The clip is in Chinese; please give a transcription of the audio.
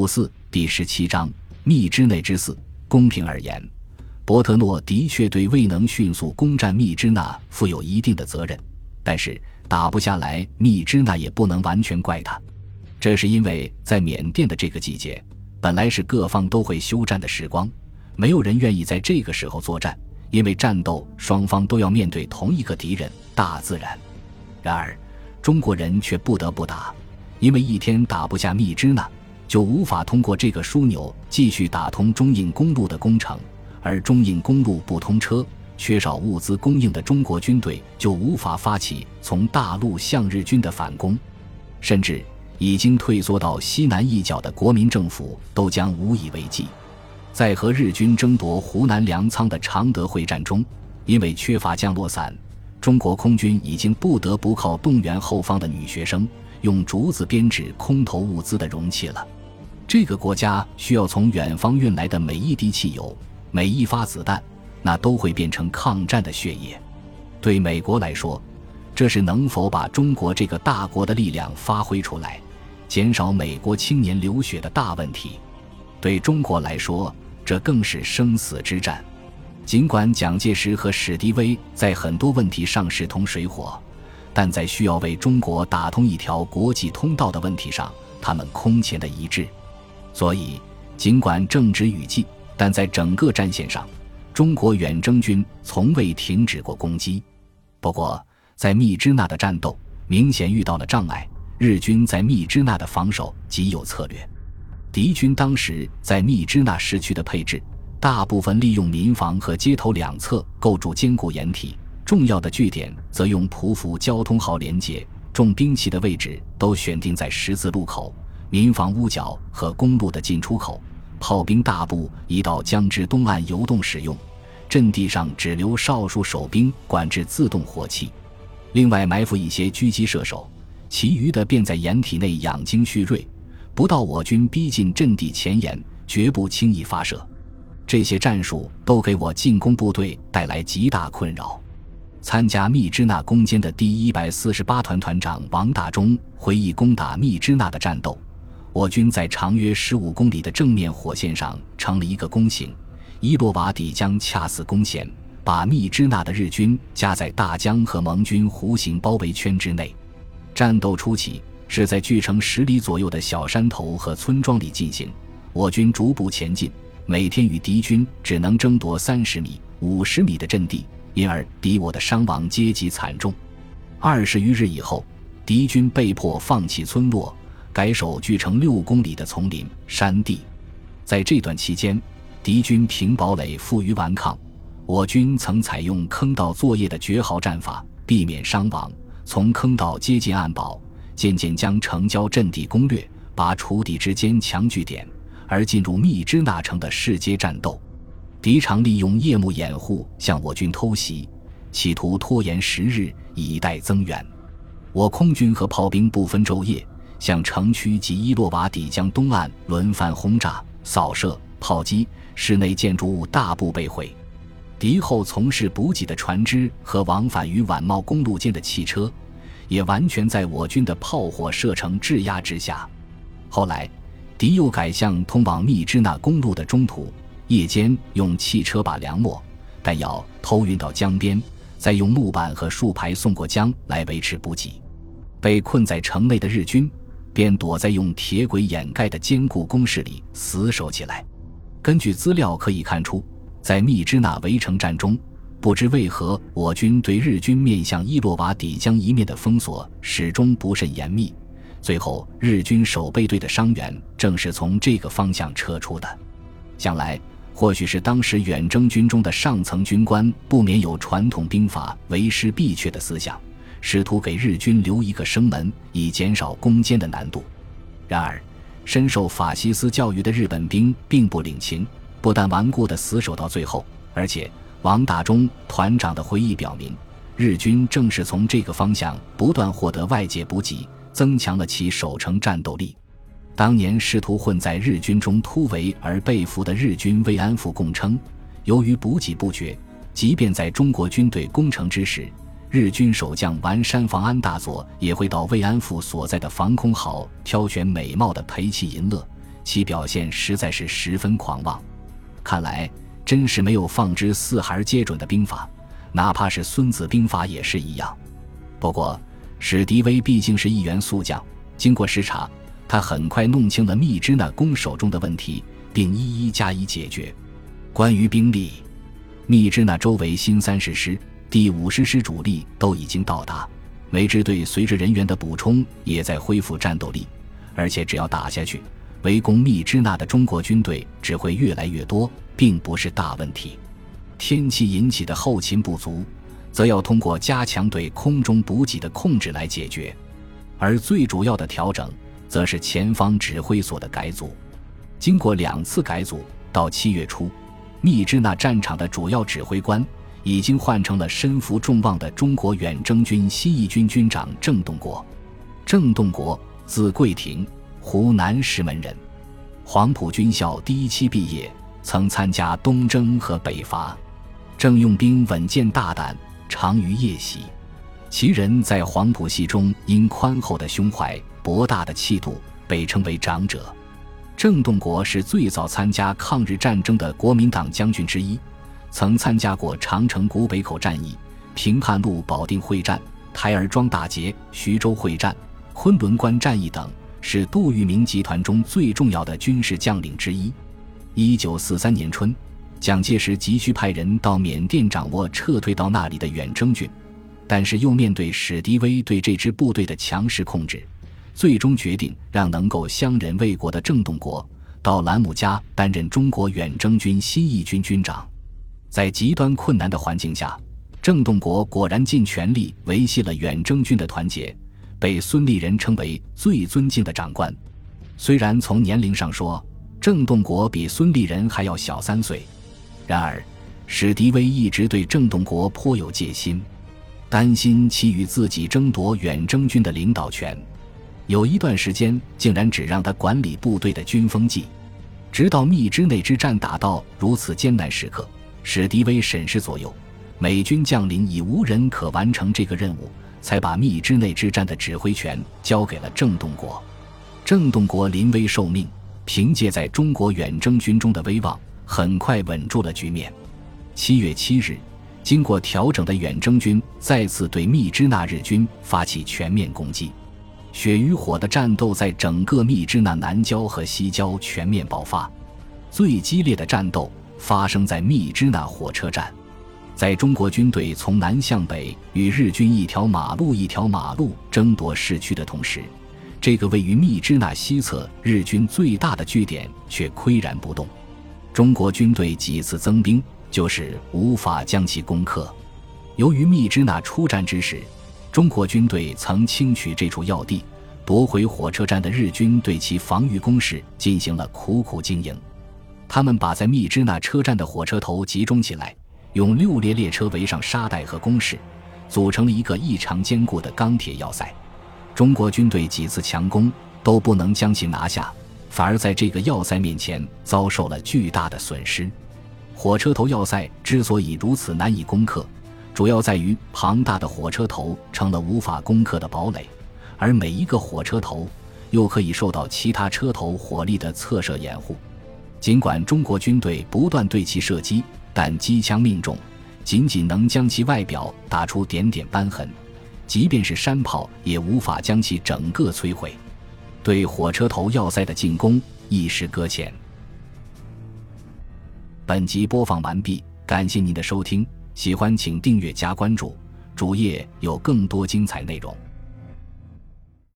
五四第十七章密支内之四。公平而言，伯特诺的确对未能迅速攻占密支那负有一定的责任，但是打不下来密支那也不能完全怪他。这是因为在缅甸的这个季节，本来是各方都会休战的时光，没有人愿意在这个时候作战，因为战斗双方都要面对同一个敌人——大自然。然而，中国人却不得不打。因为一天打不下密支那，就无法通过这个枢纽继续打通中印公路的工程，而中印公路不通车，缺少物资供应的中国军队就无法发起从大陆向日军的反攻，甚至已经退缩到西南一角的国民政府都将无以为继。在和日军争夺湖南粮仓的常德会战中，因为缺乏降落伞，中国空军已经不得不靠动员后方的女学生。用竹子编制空投物资的容器了。这个国家需要从远方运来的每一滴汽油、每一发子弹，那都会变成抗战的血液。对美国来说，这是能否把中国这个大国的力量发挥出来，减少美国青年流血的大问题。对中国来说，这更是生死之战。尽管蒋介石和史迪威在很多问题上势同水火。但在需要为中国打通一条国际通道的问题上，他们空前的一致。所以，尽管正值雨季，但在整个战线上，中国远征军从未停止过攻击。不过，在密支那的战斗明显遇到了障碍。日军在密支那的防守极有策略。敌军当时在密支那市区的配置，大部分利用民房和街头两侧构筑坚固掩体。重要的据点则用匍匐交通号连接，重兵器的位置都选定在十字路口、民房屋角和公路的进出口。炮兵大部移到江之东岸游动使用，阵地上只留少数守兵管制自动火器。另外埋伏一些狙击射手，其余的便在掩体内养精蓄锐，不到我军逼近阵地前沿，绝不轻易发射。这些战术都给我进攻部队带来极大困扰。参加密支那攻坚的第一百四十八团团长王大中回忆攻打密支那的战斗：我军在长约十五公里的正面火线上成了一个弓形，伊洛瓦底江恰似弓弦，把密支那的日军夹在大江和盟军弧形包围圈之内。战斗初期是在距城十里左右的小山头和村庄里进行，我军逐步前进，每天与敌军只能争夺三十米、五十米的阵地。因而敌我的伤亡阶级惨重。二十余日以后，敌军被迫放弃村落，改守距城六公里的丛林山地。在这段期间，敌军凭堡垒负隅顽抗，我军曾采用坑道作业的绝好战法，避免伤亡。从坑道接近暗堡，渐渐将城郊阵地攻略，把楚敌之间强据点，而进入密支那城的市街战斗。敌常利用夜幕掩护向我军偷袭，企图拖延时日以待增援。我空军和炮兵不分昼夜，向城区及伊洛瓦底江东岸轮番轰炸、扫射、炮击，室内建筑物大部被毁。敌后从事补给的船只和往返于宛茂公路间的汽车，也完全在我军的炮火射程制压之下。后来，敌又改向通往密支那公路的中途。夜间用汽车把粮秣、弹药偷运到江边，再用木板和树排送过江来维持补给。被困在城内的日军便躲在用铁轨掩盖的坚固工事里死守起来。根据资料可以看出，在密支那围城战中，不知为何我军对日军面向伊洛瓦底江一面的封锁始终不甚严密。最后，日军守备队的伤员正是从这个方向撤出的。想来。或许是当时远征军中的上层军官不免有传统兵法为师必缺的思想，试图给日军留一个生门，以减少攻坚的难度。然而，深受法西斯教育的日本兵并不领情，不但顽固地死守到最后，而且王大中团长的回忆表明，日军正是从这个方向不断获得外界补给，增强了其守城战斗力。当年试图混在日军中突围而被俘的日军慰安妇供称，由于补给不绝，即便在中国军队攻城之时，日军守将丸山房安大佐也会到慰安妇所在的防空壕挑选美貌的陪妻淫乐，其表现实在是十分狂妄。看来真是没有放之四孩皆准的兵法，哪怕是《孙子兵法》也是一样。不过史迪威毕竟是一员宿将，经过视察，他很快弄清了密支那攻手中的问题，并一一加以解决。关于兵力，密支那周围新三十师、第五十师主力都已经到达，梅支队随着人员的补充也在恢复战斗力，而且只要打下去。围攻密支那的中国军队只会越来越多，并不是大问题。天气引起的后勤不足，则要通过加强对空中补给的控制来解决。而最主要的调整，则是前方指挥所的改组。经过两次改组，到七月初，密支那战场的主要指挥官已经换成了身负众望的中国远征军新一军军长郑洞国。郑洞国，字桂亭。湖南石门人，黄埔军校第一期毕业，曾参加东征和北伐。郑用兵稳健大胆，长于夜袭。其人在黄埔系中因宽厚的胸怀、博大的气度，被称为长者。郑洞国是最早参加抗日战争的国民党将军之一，曾参加过长城古北口战役、平汉路保定会战、台儿庄大捷、徐州会战、昆仑关战役等。是杜聿明集团中最重要的军事将领之一。一九四三年春，蒋介石急需派人到缅甸掌握撤退到那里的远征军，但是又面对史迪威对这支部队的强势控制，最终决定让能够相忍为国的郑洞国到兰姆加担任中国远征军新一军军长。在极端困难的环境下，郑洞国果然尽全力维系了远征军的团结。被孙立人称为最尊敬的长官，虽然从年龄上说，郑洞国比孙立人还要小三岁，然而史迪威一直对郑洞国颇有戒心，担心其与自己争夺远征军的领导权。有一段时间，竟然只让他管理部队的军风纪。直到密支内之战打到如此艰难时刻，史迪威审视左右，美军将领已无人可完成这个任务。才把密支内之战的指挥权交给了郑洞国。郑洞国临危受命，凭借在中国远征军中的威望，很快稳住了局面。七月七日，经过调整的远征军再次对密支那日军发起全面攻击，血与火的战斗在整个密支那南郊和西郊全面爆发。最激烈的战斗发生在密支那火车站。在中国军队从南向北与日军一条马路一条马路争夺市区的同时，这个位于密支那西侧日军最大的据点却岿然不动。中国军队几次增兵，就是无法将其攻克。由于密支那出战之时，中国军队曾轻取这处要地，夺回火车站的日军对其防御工事进行了苦苦经营。他们把在密支那车站的火车头集中起来。用六列列车围上沙袋和工事，组成了一个异常坚固的钢铁要塞。中国军队几次强攻都不能将其拿下，反而在这个要塞面前遭受了巨大的损失。火车头要塞之所以如此难以攻克，主要在于庞大的火车头成了无法攻克的堡垒，而每一个火车头又可以受到其他车头火力的侧射掩护。尽管中国军队不断对其射击，但机枪命中，仅仅能将其外表打出点点斑痕，即便是山炮也无法将其整个摧毁。对火车头要塞的进攻一时搁浅。本集播放完毕，感谢您的收听，喜欢请订阅加关注，主页有更多精彩内容。